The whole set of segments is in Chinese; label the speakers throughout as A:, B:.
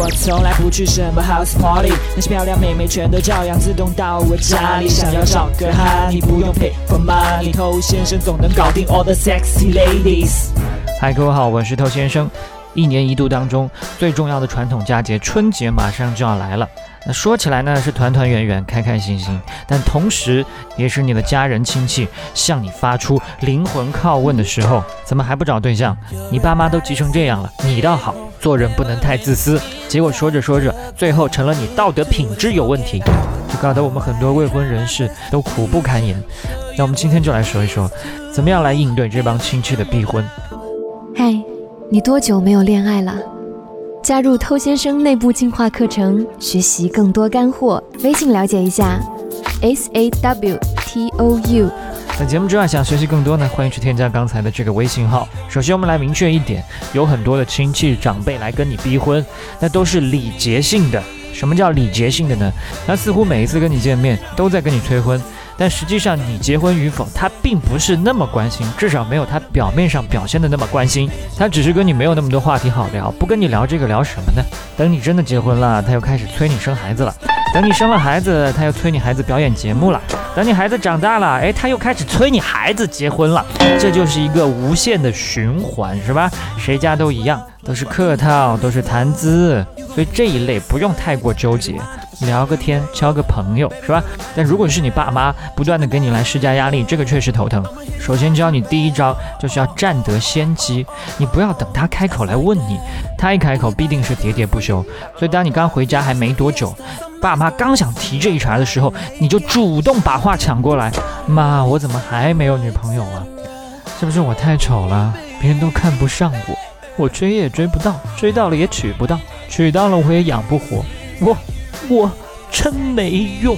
A: 我从来不去什么 house party，那些漂亮妹妹全都照样自动到我家里。想要找个哈，你不用 pay for money，偷先生总能搞定 all the sexy ladies。
B: 嗨，各位好，我是偷先生。一年一度当中最重要的传统佳节春节马上就要来了。那说起来呢是团团圆圆、开开心心，但同时也是你的家人亲戚向你发出灵魂拷问的时候。怎么还不找对象？你爸妈都急成这样了，你倒好，做人不能太自私。结果说着说着，最后成了你道德品质有问题，就搞得我们很多未婚人士都苦不堪言。那我们今天就来说一说，怎么样来应对这帮亲戚的逼婚。
C: 嗨。你多久没有恋爱了？加入偷先生内部进化课程，学习更多干货。微信了解一下，S A W T O U。
B: 在节目之外，想学习更多呢，欢迎去添加刚才的这个微信号。首先，我们来明确一点，有很多的亲戚长辈来跟你逼婚，那都是礼节性的。什么叫礼节性的呢？他似乎每一次跟你见面，都在跟你催婚。但实际上，你结婚与否，他并不是那么关心，至少没有他表面上表现的那么关心。他只是跟你没有那么多话题好聊，不跟你聊这个聊什么呢？等你真的结婚了，他又开始催你生孩子了；等你生了孩子，他又催你孩子表演节目了；等你孩子长大了，哎，他又开始催你孩子结婚了。这就是一个无限的循环，是吧？谁家都一样，都是客套，都是谈资，所以这一类不用太过纠结。聊个天，交个朋友，是吧？但如果是你爸妈不断的给你来施加压力，这个确实头疼。首先教你第一招，就是要占得先机。你不要等他开口来问你，他一开口必定是喋喋不休。所以当你刚回家还没多久，爸妈刚想提这一茬的时候，你就主动把话抢过来。妈，我怎么还没有女朋友啊？是不是我太丑了，别人都看不上我？我追也追不到，追到了也娶不到，娶到了我也养不活我。我真没用。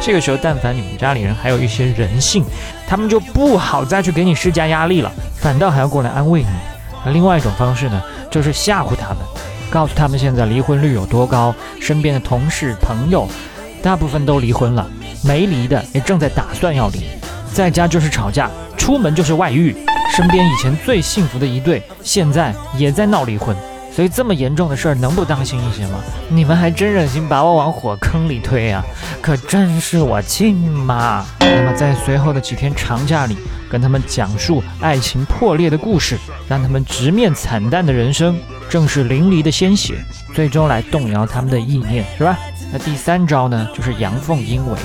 B: 这个时候，但凡你们家里人还有一些人性，他们就不好再去给你施加压力了，反倒还要过来安慰你。而另外一种方式呢，就是吓唬他们，告诉他们现在离婚率有多高，身边的同事朋友大部分都离婚了，没离的也正在打算要离，在家就是吵架，出门就是外遇，身边以前最幸福的一对，现在也在闹离婚。所以这么严重的事儿能不当心一些吗？你们还真忍心把我往火坑里推啊？可真是我亲妈！那么在随后的几天长假里，跟他们讲述爱情破裂的故事，让他们直面惨淡的人生，正是淋漓的鲜血，最终来动摇他们的意念，是吧？那第三招呢，就是阳奉阴违，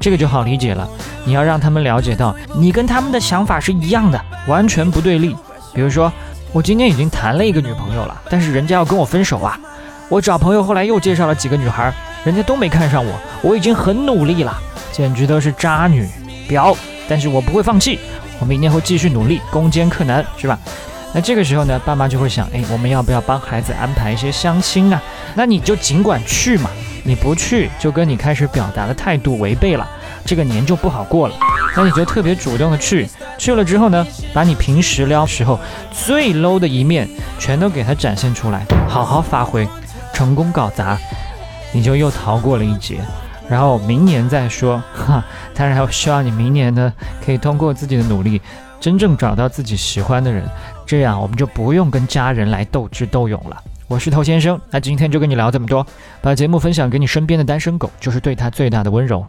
B: 这个就好理解了。你要让他们了解到，你跟他们的想法是一样的，完全不对立。比如说。我今天已经谈了一个女朋友了，但是人家要跟我分手啊！我找朋友后来又介绍了几个女孩，人家都没看上我。我已经很努力了，简直都是渣女婊！但是我不会放弃，我明年会继续努力，攻坚克难，是吧？那这个时候呢，爸妈就会想，哎，我们要不要帮孩子安排一些相亲啊？那你就尽管去嘛，你不去就跟你开始表达的态度违背了。这个年就不好过了，那你就特别主动的去，去了之后呢，把你平时撩时候最 low 的一面全都给他展现出来，好好发挥，成功搞砸，你就又逃过了一劫。然后明年再说，哈，当然还希望你明年呢可以通过自己的努力，真正找到自己喜欢的人，这样我们就不用跟家人来斗智斗勇了。我是头先生，那今天就跟你聊这么多，把节目分享给你身边的单身狗，就是对他最大的温柔。